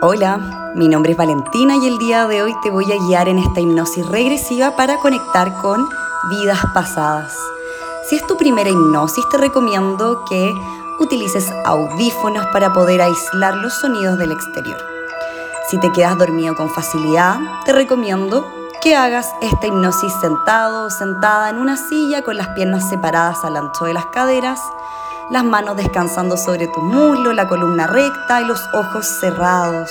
Hola, mi nombre es Valentina y el día de hoy te voy a guiar en esta hipnosis regresiva para conectar con vidas pasadas. Si es tu primera hipnosis, te recomiendo que utilices audífonos para poder aislar los sonidos del exterior. Si te quedas dormido con facilidad, te recomiendo que hagas esta hipnosis sentado o sentada en una silla con las piernas separadas al ancho de las caderas, las manos descansando sobre tu muslo, la columna recta y los ojos cerrados.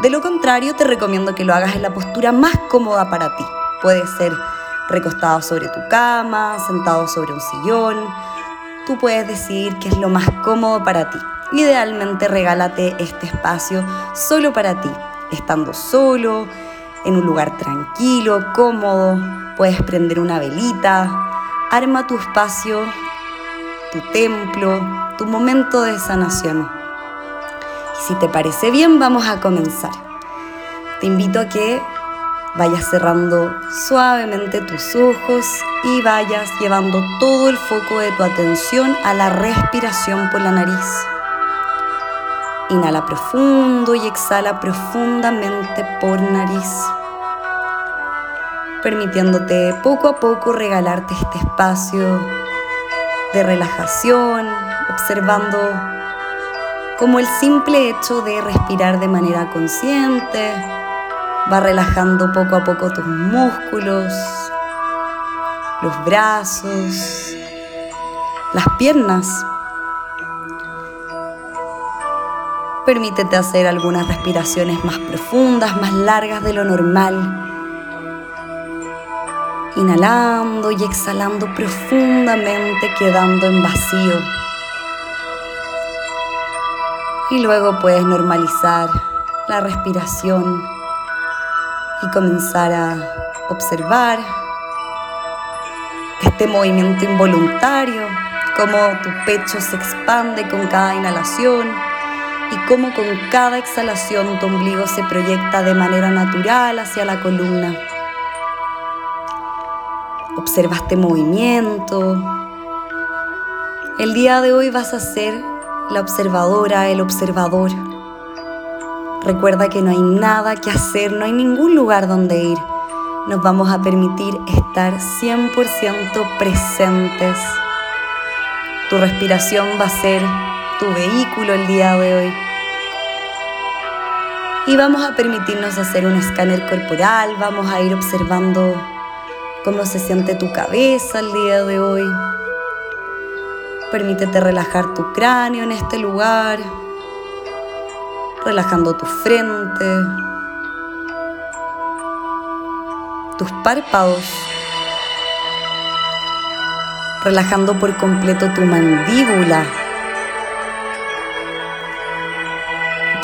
De lo contrario, te recomiendo que lo hagas en la postura más cómoda para ti. Puede ser recostado sobre tu cama, sentado sobre un sillón. Tú puedes decidir qué es lo más cómodo para ti. Idealmente regálate este espacio solo para ti, estando solo, en un lugar tranquilo, cómodo, puedes prender una velita, arma tu espacio, tu templo, tu momento de sanación. Si te parece bien, vamos a comenzar. Te invito a que vayas cerrando suavemente tus ojos y vayas llevando todo el foco de tu atención a la respiración por la nariz. Inhala profundo y exhala profundamente por nariz, permitiéndote poco a poco regalarte este espacio de relajación, observando cómo el simple hecho de respirar de manera consciente va relajando poco a poco tus músculos, los brazos, las piernas Permítete hacer algunas respiraciones más profundas, más largas de lo normal. Inhalando y exhalando profundamente, quedando en vacío. Y luego puedes normalizar la respiración y comenzar a observar este movimiento involuntario, cómo tu pecho se expande con cada inhalación y cómo con cada exhalación tu ombligo se proyecta de manera natural hacia la columna. Observa este movimiento. El día de hoy vas a ser la observadora, el observador. Recuerda que no hay nada que hacer, no hay ningún lugar donde ir. Nos vamos a permitir estar 100% presentes. Tu respiración va a ser tu vehículo el día de hoy. Y vamos a permitirnos hacer un escáner corporal, vamos a ir observando cómo se siente tu cabeza el día de hoy. Permítete relajar tu cráneo en este lugar, relajando tu frente, tus párpados, relajando por completo tu mandíbula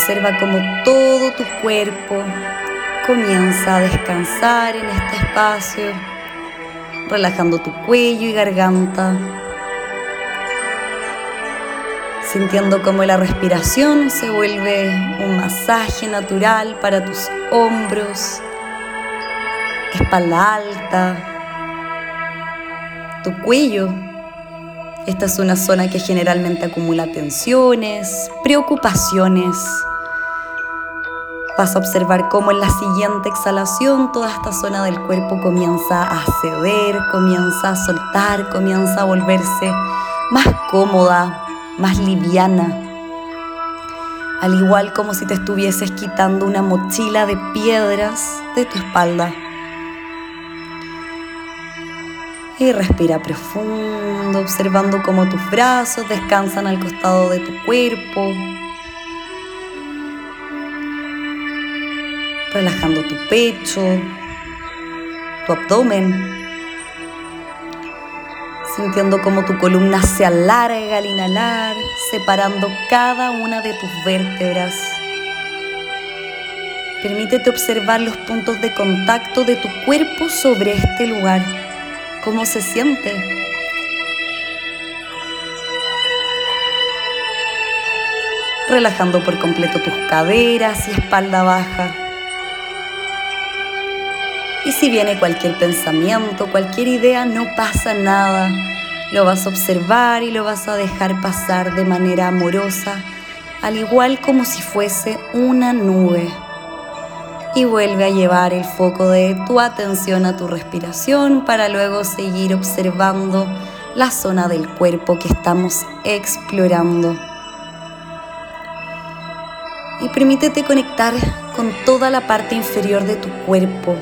Observa cómo todo tu cuerpo comienza a descansar en este espacio, relajando tu cuello y garganta, sintiendo cómo la respiración se vuelve un masaje natural para tus hombros, espalda alta, tu cuello esta es una zona que generalmente acumula tensiones, preocupaciones, Vas a observar cómo en la siguiente exhalación toda esta zona del cuerpo comienza a ceder, comienza a soltar, comienza a volverse más cómoda, más liviana. Al igual como si te estuvieses quitando una mochila de piedras de tu espalda. Y respira profundo, observando cómo tus brazos descansan al costado de tu cuerpo, relajando tu pecho, tu abdomen, sintiendo cómo tu columna se alarga al inhalar, separando cada una de tus vértebras. Permítete observar los puntos de contacto de tu cuerpo sobre este lugar, cómo se siente. Relajando por completo tus caderas y espalda baja. Y si viene cualquier pensamiento, cualquier idea, no pasa nada. Lo vas a observar y lo vas a dejar pasar de manera amorosa al igual como si fuese una nube. Y vuelve a llevar el foco de tu atención a tu respiración para luego seguir observando la zona del cuerpo que estamos explorando. Y permítete conectar con toda la parte inferior de tu cuerpo.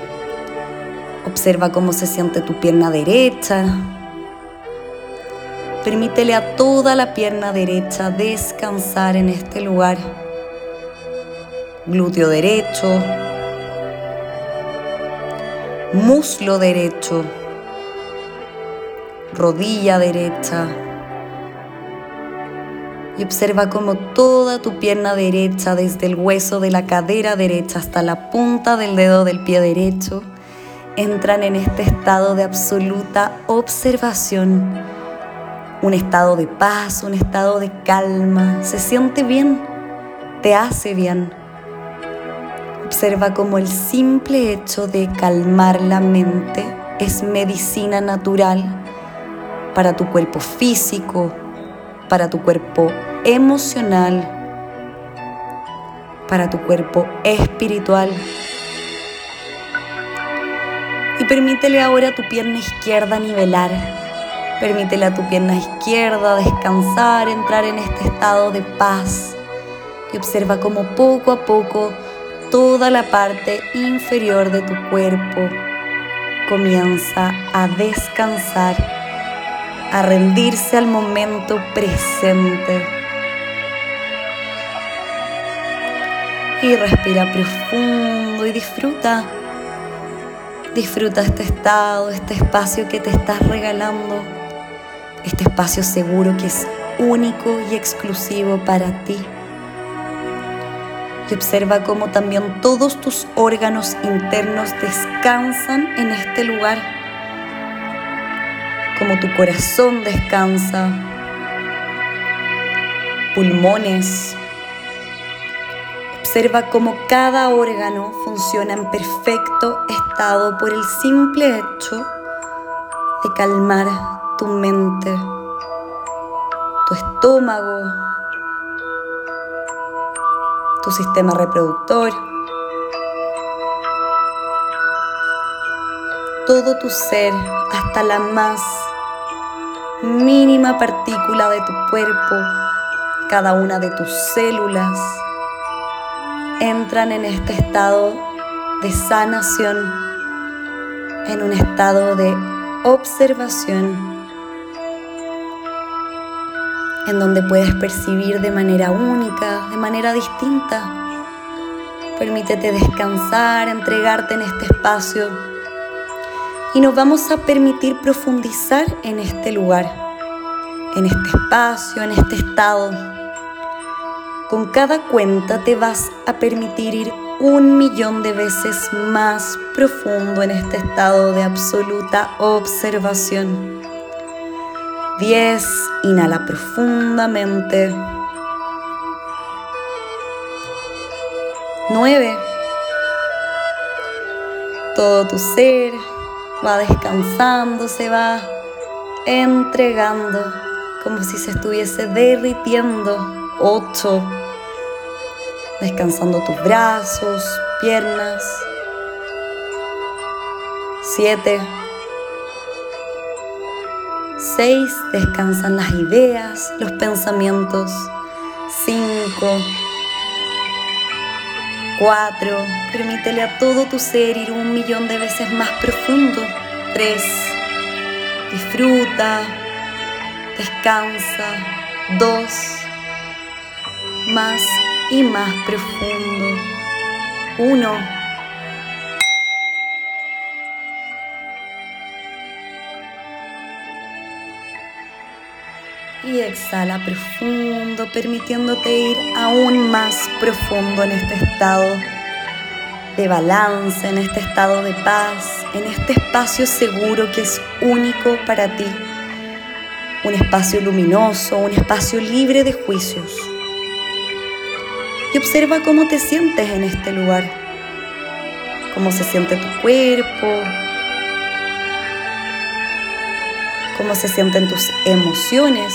Observa cómo se siente tu pierna derecha, Permítele a toda la pierna derecha descansar en este lugar. Glúteo derecho, muslo derecho, rodilla derecha. Y observa cómo toda tu pierna derecha, desde el hueso de la cadera derecha hasta la punta del dedo del pie derecho, entran en este estado de absoluta observación un estado de paz, un estado de calma. Se siente bien, te hace bien. Observa cómo el simple hecho de calmar la mente es medicina natural para tu cuerpo físico, para tu cuerpo emocional, para tu cuerpo espiritual. Permítele ahora a tu pierna izquierda nivelar Permítele a tu pierna izquierda descansar, entrar en este estado de paz y observa cómo poco a poco toda la parte inferior de tu cuerpo comienza a descansar, a rendirse al momento presente. Y respira profundo y disfruta. Disfruta este estado, este espacio que te estás regalando este espacio seguro que es único y exclusivo para ti. Y observa cómo también todos tus órganos internos descansan en este lugar, como tu corazón descansa, pulmones. Observa cómo cada órgano funciona en perfecto estado por el simple hecho de calmar tu mente, tu estómago, tu sistema reproductor, todo tu ser hasta la más mínima partícula de tu cuerpo, cada una de tus células, entran en este estado de sanación, en un estado de observación en donde puedes percibir de manera única, de manera distinta. Permítete descansar, entregarte en este espacio y nos vamos a permitir profundizar en este lugar, en este espacio, en este estado. Con cada cuenta te vas a permitir ir un millón de veces más profundo en este estado de absoluta observación. 10. Inhala profundamente. 9. Todo tu ser va descansando, se va entregando como si se estuviese derritiendo. 8. Descansando tus brazos, piernas. 7 6. Descansan las ideas, los pensamientos. 5. 4. Permítele a todo tu ser ir un millón de veces más profundo. 3. Disfruta. Descansa. 2. Más y más profundo. 1. y exhala profundo, permitiéndote ir aún más profundo en este estado de balance, en este estado de paz, en este espacio seguro que es único para ti. Un espacio luminoso, un espacio libre de juicios. Y observa cómo te sientes en este lugar, cómo se siente tu cuerpo, cómo se sienten tus emociones.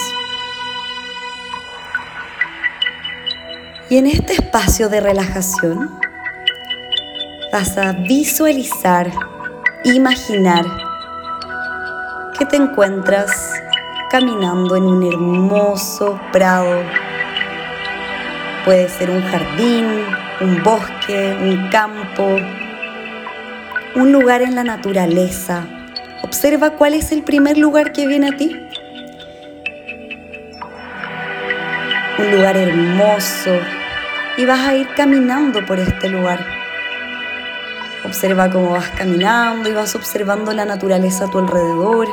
Y en este espacio de relajación vas a visualizar, imaginar que te encuentras caminando en un hermoso prado. Puede ser un jardín, un bosque, un campo, un lugar en la naturaleza. Observa cuál es el primer lugar que viene a ti. Un lugar hermoso y vas a ir caminando por este lugar. Observa cómo vas caminando y vas observando la naturaleza a tu alrededor,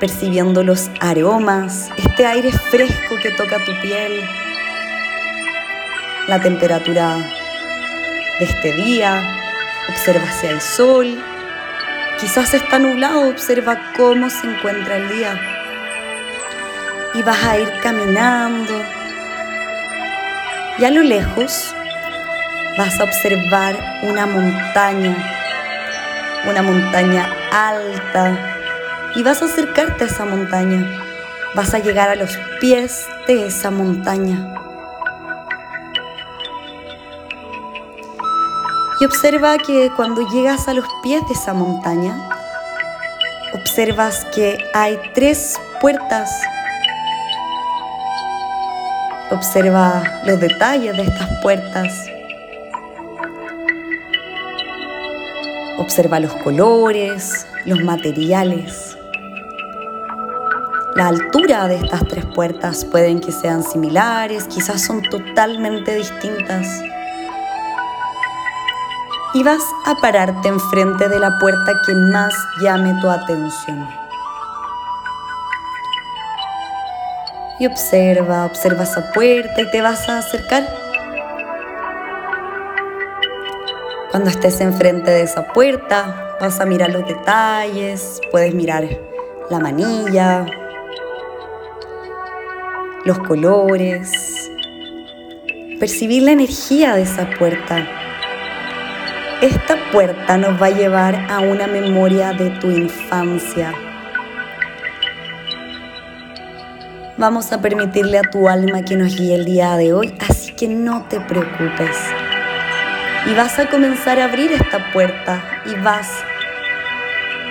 percibiendo los aromas, este aire fresco que toca tu piel, la temperatura de este día, observa si hay sol, quizás está nublado, observa cómo se encuentra el día. Y vas a ir caminando y a lo lejos vas a observar una montaña, una montaña alta y vas a acercarte a esa montaña. Vas a llegar a los pies de esa montaña. Y observa que cuando llegas a los pies de esa montaña, observas que hay tres puertas. Observa los detalles de estas puertas. Observa los colores, los materiales. La altura de estas tres puertas pueden que sean similares, quizás son totalmente distintas y vas a pararte enfrente de la puerta que más llame tu atención. Y observa, observa esa puerta y te vas a acercar. Cuando estés enfrente de esa puerta, vas a mirar los detalles, puedes mirar la manilla, los colores, percibir la energía de esa puerta esta puerta nos va a llevar a una memoria de tu infancia. Vamos a permitirle a tu alma que nos guíe el día de hoy, así que no te preocupes. Y vas a comenzar a abrir esta puerta y vas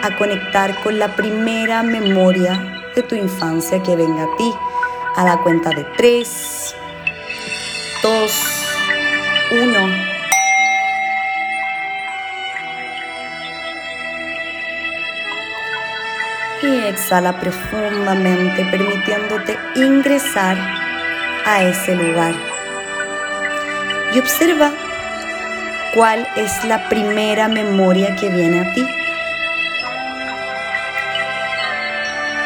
a conectar con la primera memoria de tu infancia que venga a ti. A la cuenta de 3, 2, 1. Y exhala profundamente permitiéndote ingresar a ese lugar. Y observa cuál es la primera memoria que viene a ti.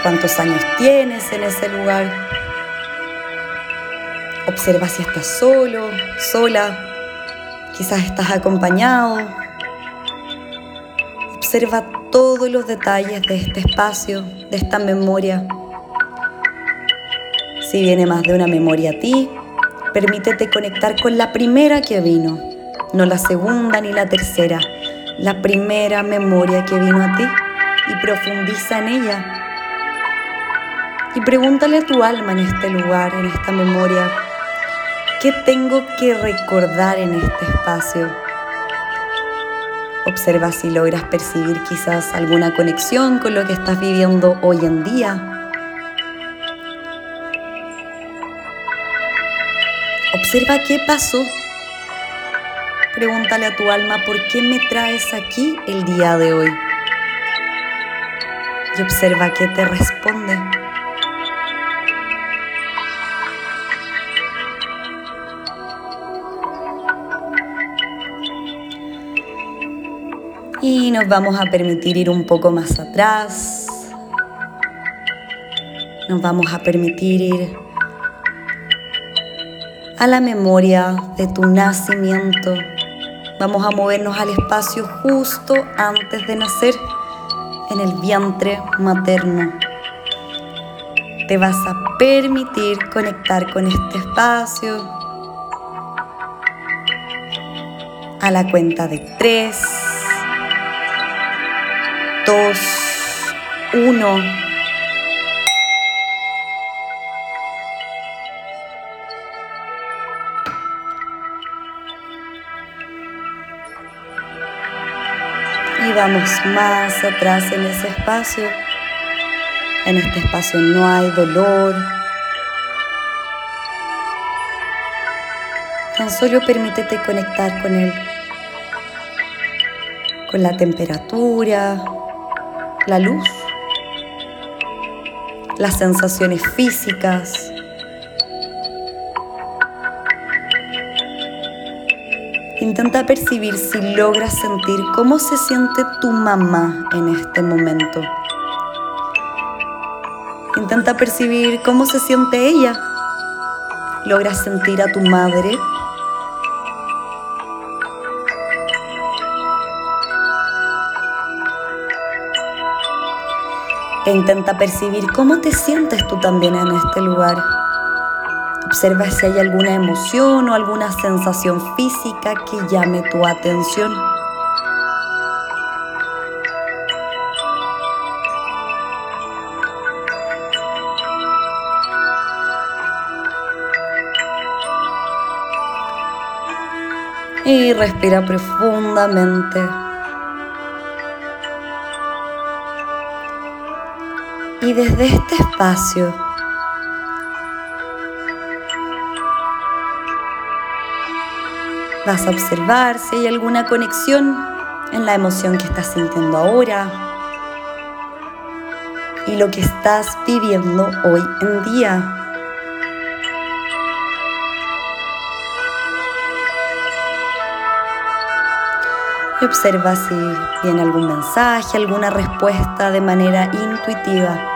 ¿Cuántos años tienes en ese lugar? Observa si estás solo, sola, quizás estás acompañado. Observa todos los detalles de este espacio, de esta memoria. Si viene más de una memoria a ti, permítete conectar con la primera que vino, no la segunda ni la tercera, la primera memoria que vino a ti y profundiza en ella. Y pregúntale a tu alma en este lugar, en esta memoria, ¿qué tengo que recordar en este espacio? Observa si logras percibir quizás alguna conexión con lo que estás viviendo hoy en día. Observa qué pasó. Pregúntale a tu alma por qué me traes aquí el día de hoy. Y observa qué te responde. Nos vamos a permitir ir un poco más atrás. Nos vamos a permitir ir a la memoria de tu nacimiento. Vamos a movernos al espacio justo antes de nacer en el vientre materno. Te vas a permitir conectar con este espacio a la cuenta de tres. uno. Y vamos más atrás en ese espacio. En este espacio no hay dolor. Tan solo permítete conectar con él, con la temperatura, la luz las sensaciones físicas. Intenta percibir si logras sentir cómo se siente tu mamá en este momento. Intenta percibir cómo se siente ella. ¿Logras sentir a tu madre? E intenta percibir cómo te sientes tú también en este lugar. Observa si hay alguna emoción o alguna sensación física que llame tu atención. Y respira profundamente. Y desde este espacio, vas a observar si hay alguna conexión en la emoción que estás sintiendo ahora y lo que estás viviendo hoy en día. observa si viene algún mensaje, alguna respuesta de manera intuitiva.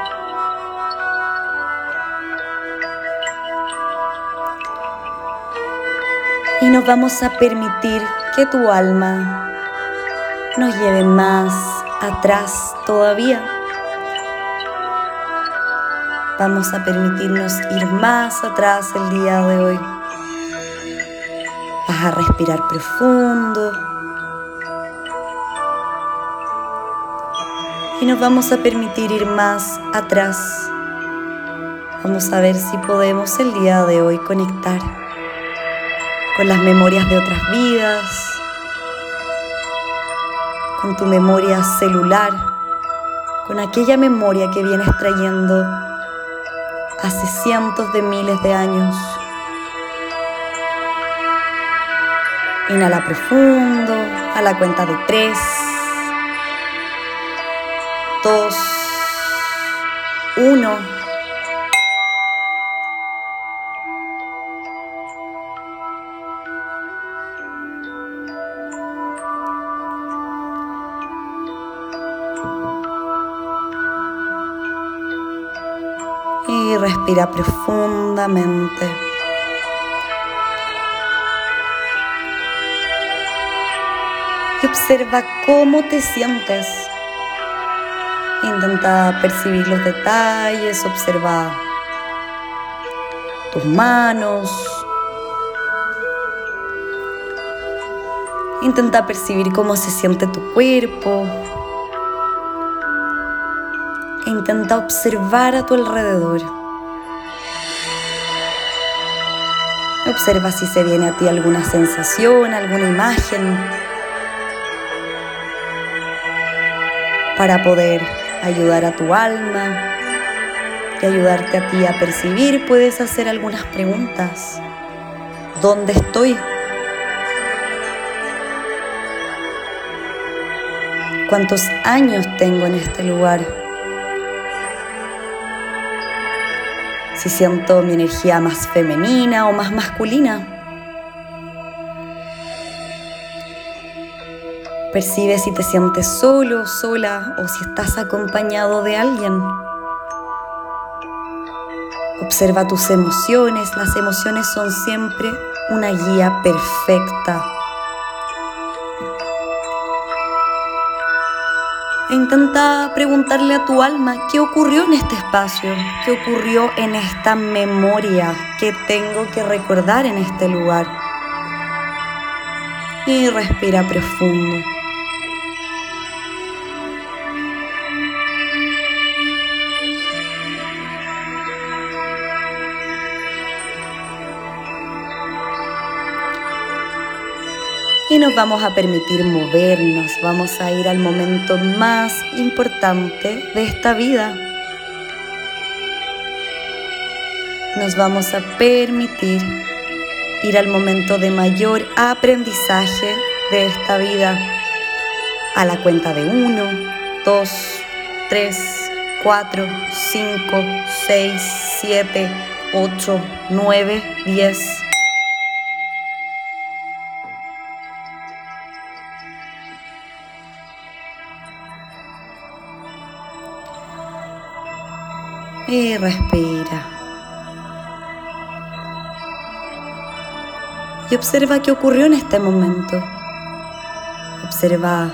Y nos vamos a permitir que tu alma nos lleve más atrás todavía. Vamos a permitirnos ir más atrás el día de hoy. Vas a respirar profundo. y nos vamos a permitir ir más atrás. Vamos a ver si podemos el día de hoy conectar con las memorias de otras vidas, con tu memoria celular, con aquella memoria que vienes trayendo hace cientos de miles de años. Inhala profundo a la cuenta de tres Y respira profundamente. Y observa cómo te sientes Intenta percibir los detalles, observa tus manos. Intenta percibir cómo se siente tu cuerpo. E intenta observar a tu alrededor. Observa si se viene a ti alguna sensación, alguna imagen para poder ayudar a tu alma y ayudarte a ti a percibir, puedes hacer algunas preguntas. ¿Dónde estoy? ¿Cuántos años tengo en este lugar? Si siento mi energía más femenina o más masculina. Percibe si te sientes solo, sola o si estás acompañado de alguien. Observa tus emociones. Las emociones son siempre una guía perfecta. Intenta preguntarle a tu alma qué ocurrió en este espacio, qué ocurrió en esta memoria que tengo que recordar en este lugar. Y respira profundo. Y nos vamos a permitir movernos, vamos a ir al momento más importante de esta vida. Nos vamos a permitir ir al momento de mayor aprendizaje de esta vida. A la cuenta de 1, 2, 3, 4, 5, 6, 7, 8, 9, 10. Y respira. Y observa qué ocurrió en este momento. Observa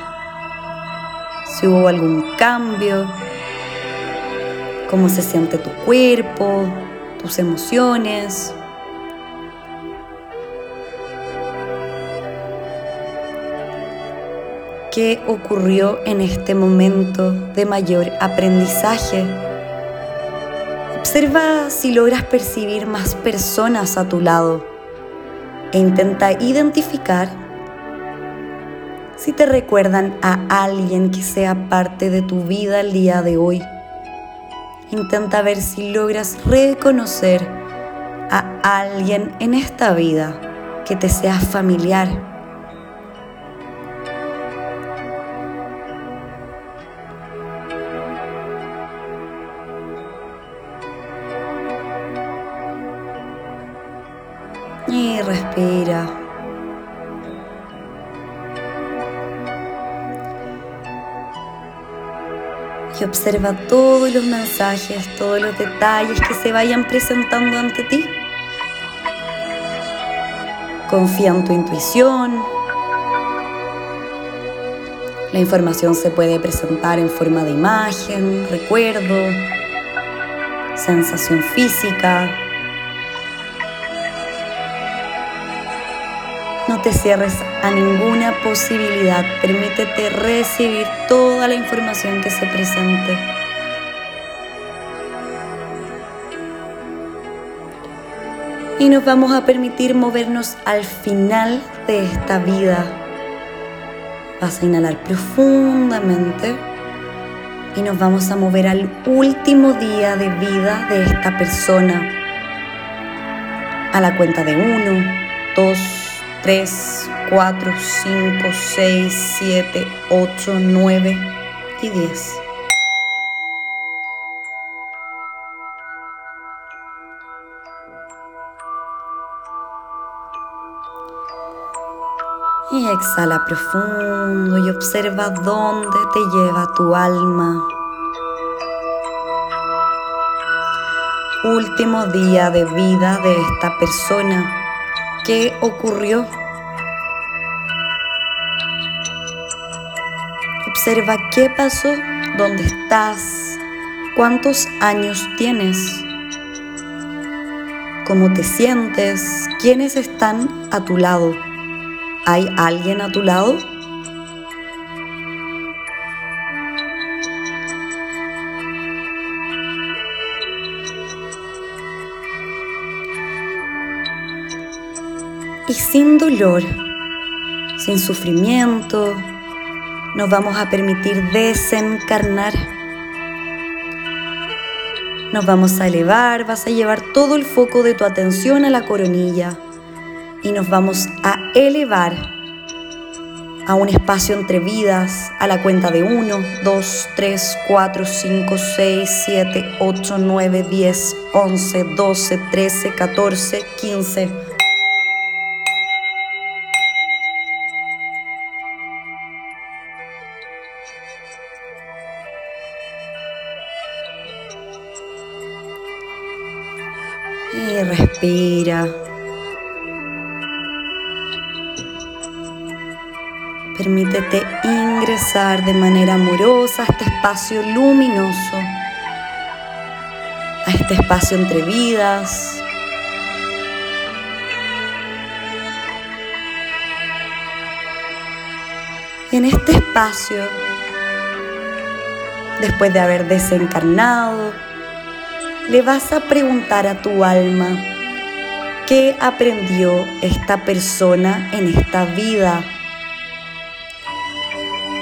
si hubo algún cambio, cómo se siente tu cuerpo, tus emociones. ¿Qué ocurrió en este momento de mayor aprendizaje? Observa si logras percibir más personas a tu lado e intenta identificar si te recuerdan a alguien que sea parte de tu vida el día de hoy. Intenta ver si logras reconocer a alguien en esta vida que te sea familiar. Observa todos los mensajes, todos los detalles que se vayan presentando ante ti. Confía en tu intuición. La información se puede presentar en forma de imagen, recuerdo, sensación física, No te cierres a ninguna posibilidad. Permítete recibir toda la información que se presente. Y nos vamos a permitir movernos al final de esta vida. Vas a inhalar profundamente y nos vamos a mover al último día de vida de esta persona. A la cuenta de uno, dos, 3, 4, 5, 6, 7, 8, 9 y 10. Y exhala profundo y observa dónde te lleva tu alma. Último día de vida de esta persona ¿Qué ocurrió? Observa qué pasó, dónde estás, cuántos años tienes, cómo te sientes, quiénes están a tu lado. ¿Hay alguien a tu lado? Y sin dolor, sin sufrimiento, nos vamos a permitir desencarnar. Nos vamos a elevar, vas a llevar todo el foco de tu atención a la coronilla y nos vamos a elevar a un espacio entre vidas a la cuenta de 1, 2, 3, 4, 5, 6, 7, 8, 9, 10, 11, 12, 13, 14, 15. Y respira. Permítete ingresar de manera amorosa a este espacio luminoso, a este espacio entre vidas. En este espacio, después de haber desencarnado, le vas a preguntar a tu alma qué aprendió esta persona en esta vida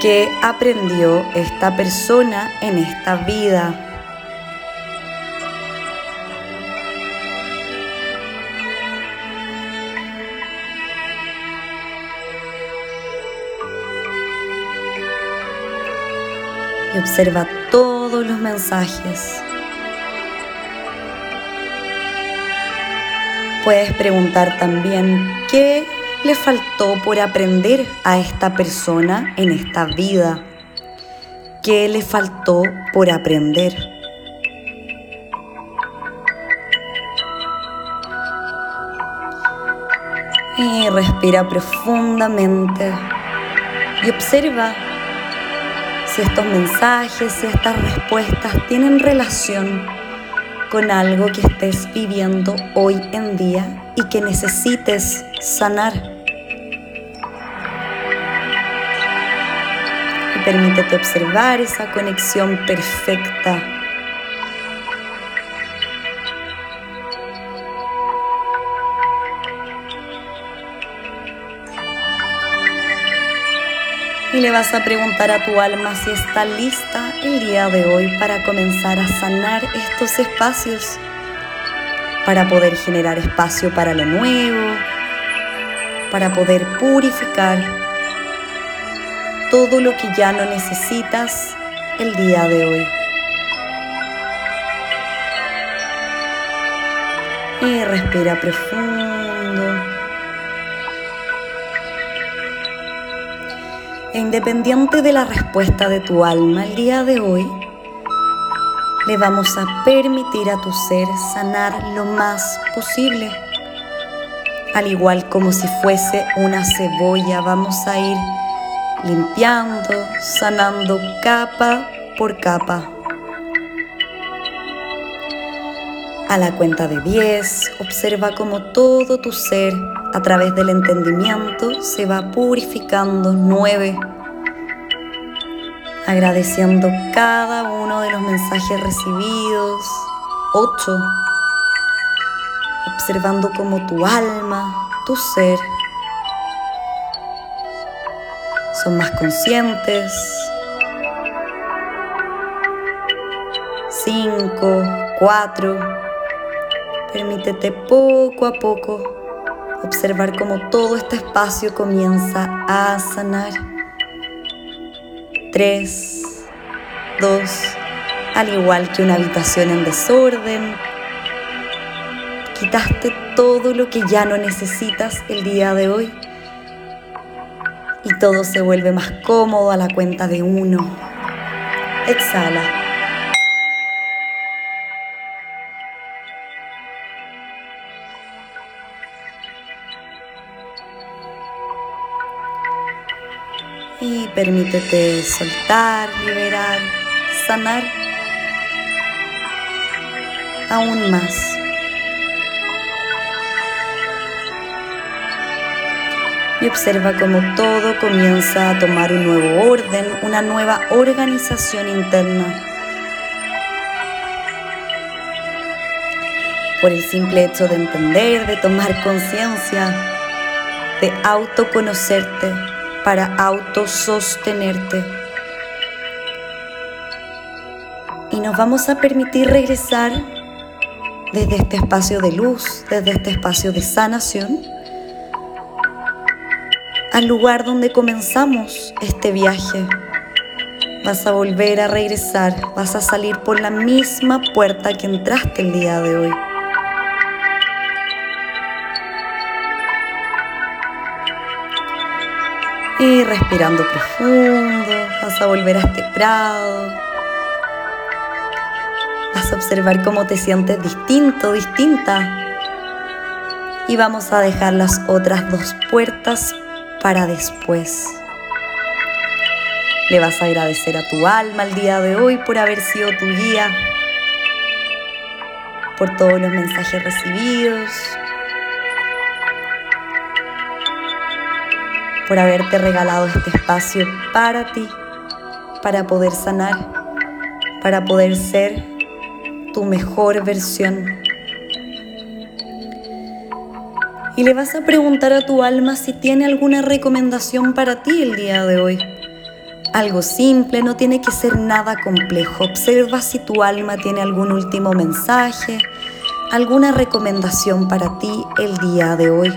¿Qué aprendió esta persona en esta vida? y observa todos los mensajes. Puedes preguntar también qué le faltó por aprender a esta persona en esta vida. ¿Qué le faltó por aprender? Y respira profundamente y observa si estos mensajes, si estas respuestas tienen relación con algo que estés viviendo hoy en día y que necesites sanar. Y permítete observar esa conexión perfecta y le vas a preguntar a tu alma si está lista el día de hoy para comenzar a sanar estos espacios, para poder generar espacio para lo nuevo, para poder purificar todo lo que ya no necesitas el día de hoy. Y respira profundo. E independiente de la respuesta de tu alma el día de hoy, le vamos a permitir a tu ser sanar lo más posible. Al igual como si fuese una cebolla, vamos a ir limpiando, sanando capa por capa. A la cuenta de 10, observa como todo tu ser a través del entendimiento se va purificando. 9. Agradeciendo cada uno de los mensajes recibidos. 8. Observando como tu alma, tu ser, son más conscientes. 5, 4. Permítete poco a poco observar cómo todo este espacio comienza a sanar. Tres, dos, al igual que una habitación en desorden, quitaste todo lo que ya no necesitas el día de hoy y todo se vuelve más cómodo a la cuenta de uno. Exhala. Permítete soltar, liberar, sanar aún más. Y observa cómo todo comienza a tomar un nuevo orden, una nueva organización interna. Por el simple hecho de entender, de tomar conciencia, de autoconocerte para autosostenerte. Y nos vamos a permitir regresar desde este espacio de luz, desde este espacio de sanación, al lugar donde comenzamos este viaje. Vas a volver a regresar, vas a salir por la misma puerta que entraste el día de hoy. Y respirando profundo, vas a volver a este prado. Vas a observar cómo te sientes distinto, distinta. Y vamos a dejar las otras dos puertas para después. Le vas a agradecer a tu alma el día de hoy por haber sido tu guía, por todos los mensajes recibidos, por haberte regalado este espacio para ti, para poder sanar, para poder ser tu mejor versión. Y le vas a preguntar a tu alma si tiene alguna recomendación para ti el día de hoy, Algo simple, no tiene que ser nada complejo. Observa si tu alma tiene algún último mensaje, alguna recomendación para ti el día de hoy.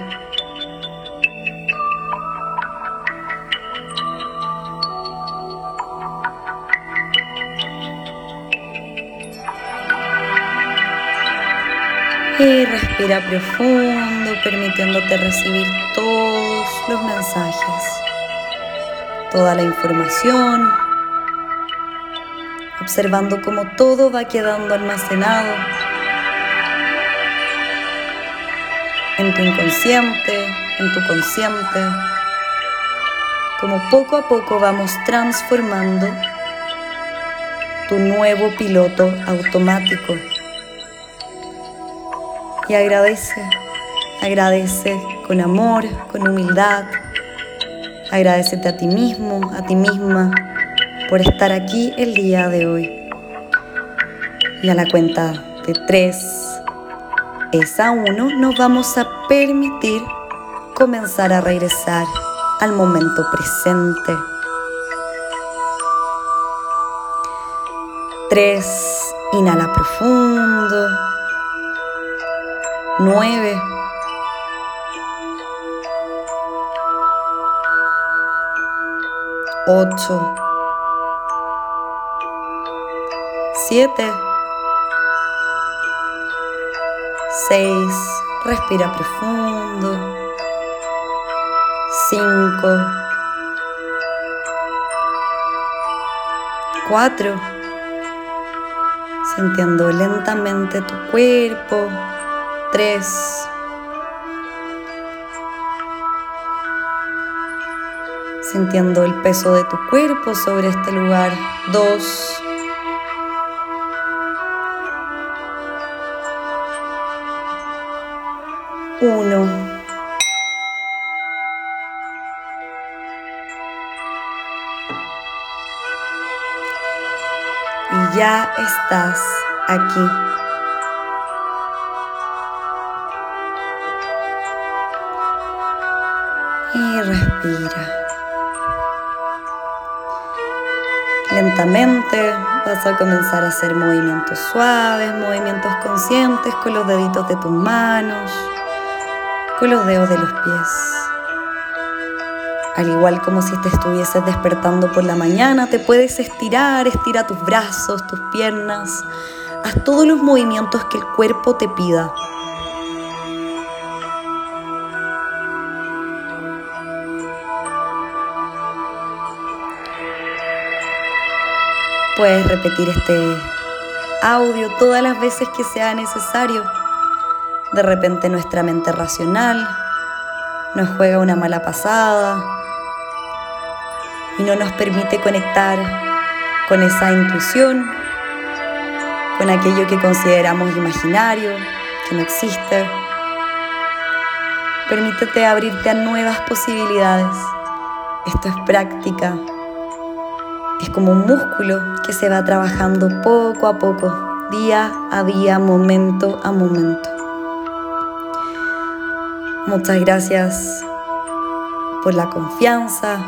Respira profundo, permitiéndote recibir todos los mensajes, toda la información, observando cómo todo va quedando almacenado en tu inconsciente, en tu consciente, como poco a poco vamos transformando tu nuevo piloto automático y agradece, agradece con amor, con humildad. Agradecete a ti mismo, a ti misma por estar aquí el día de hoy. Y a la cuenta de tres, esa uno, nos vamos a permitir comenzar a regresar al momento presente. Tres, inhala profundo nueve, ocho, siete, seis, respira profundo, cinco, cuatro, sintiendo lentamente tu cuerpo, tres, sintiendo el peso de tu cuerpo sobre este lugar, dos, uno. Y ya estás aquí. A comenzar a hacer movimientos suaves, movimientos conscientes con los deditos de tus manos, con los dedos de los pies. Al igual como si te estuvieses despertando por la mañana, te puedes estirar, estira tus brazos, tus piernas, haz todos los movimientos que el cuerpo te pida. Puedes repetir este audio todas las veces que sea necesario. De repente nuestra mente racional nos juega una mala pasada y no nos permite conectar con esa intuición, con aquello que consideramos imaginario, que no existe. Permítete abrirte a nuevas posibilidades. Esto es práctica, es como un músculo que se va trabajando poco a poco, día a día, momento a momento. Muchas gracias por la confianza,